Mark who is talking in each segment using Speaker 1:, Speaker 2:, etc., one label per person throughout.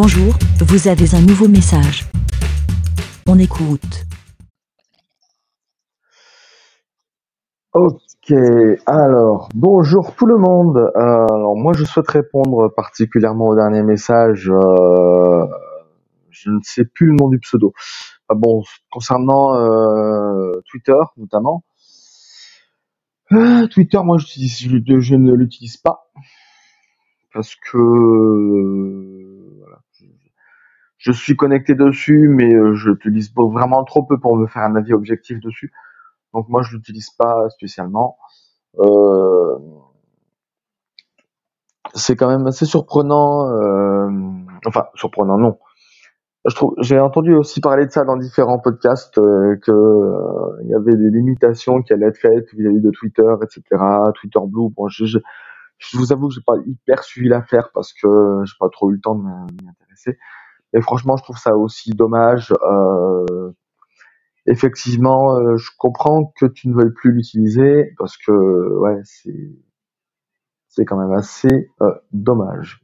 Speaker 1: Bonjour, vous avez un nouveau message. On écoute.
Speaker 2: Ok, alors, bonjour tout le monde. Euh, alors, moi, je souhaite répondre particulièrement au dernier message. euh, je ne sais plus le nom du pseudo. Ah bon, concernant euh, Twitter, notamment. Twitter, moi, je, ne l'utilise pas parce que je suis connecté dessus, mais euh, je l'utilise vraiment trop peu pour me faire un avis objectif dessus. Donc moi, je l'utilise pas spécialement. Euh, c'est quand même assez surprenant. euh, enfin, surprenant, non. Je trouve, j'ai entendu aussi parler de ça dans différents podcasts euh, que euh, il y avait des limitations qui allaient être faites vis-à-vis de Twitter, etc. Twitter Blue. Bon, je, je, je vous avoue que j'ai pas hyper suivi l'affaire parce que j'ai pas trop eu le temps de m'y intéresser. Et franchement, je trouve ça aussi dommage. Euh, effectivement, euh, je comprends que tu ne veuilles plus l'utiliser parce que ouais, c'est c'est quand même assez euh, dommage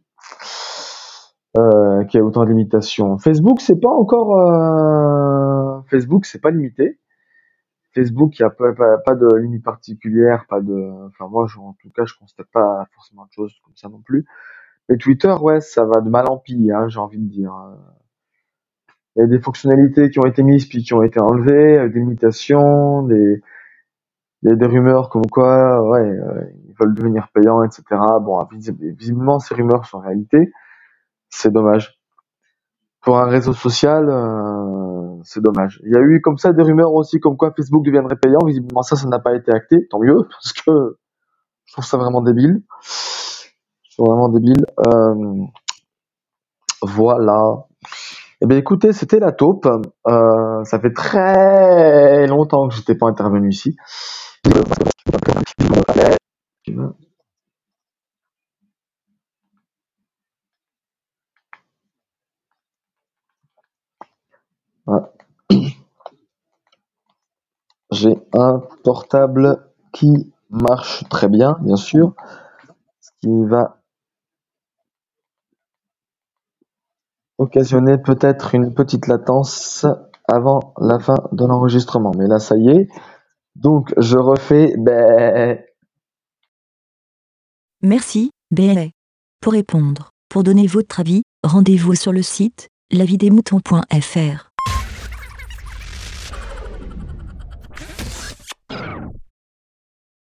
Speaker 2: qu'il y ait autant de limitations. Facebook, c'est pas encore euh, Facebook, c'est pas limité. Facebook, il y a pas, de limite particulière, pas de. Enfin moi, en tout cas, je constate pas forcément de choses comme ça non plus. Et Twitter, ouais, ça va de mal en pis, hein, j'ai envie de dire. Il y a des fonctionnalités qui ont été mises puis qui ont été enlevées, euh, des limitations, des, des, des rumeurs comme quoi, ouais, euh, ils veulent devenir payants, etc. Bon, vis- visiblement, ces rumeurs sont réalité. C'est dommage. Pour un réseau social, euh, c'est dommage. Il y a eu comme ça des rumeurs aussi comme quoi Facebook deviendrait payant. Visiblement, ça, ça n'a pas été acté. Tant mieux, parce que je trouve ça vraiment débile. Je vraiment débile. Euh, voilà. Eh bien, écoutez, c'était la taupe. Euh, ça fait très longtemps que j'étais pas intervenu ici. J'ai un portable qui marche très bien, bien sûr, ce qui va occasionner peut-être une petite latence avant la fin de l'enregistrement. Mais là, ça y est. Donc, je refais. Ben,
Speaker 1: Merci, BLA. Pour répondre, pour donner votre avis, rendez-vous sur le site lavidemouton.fr.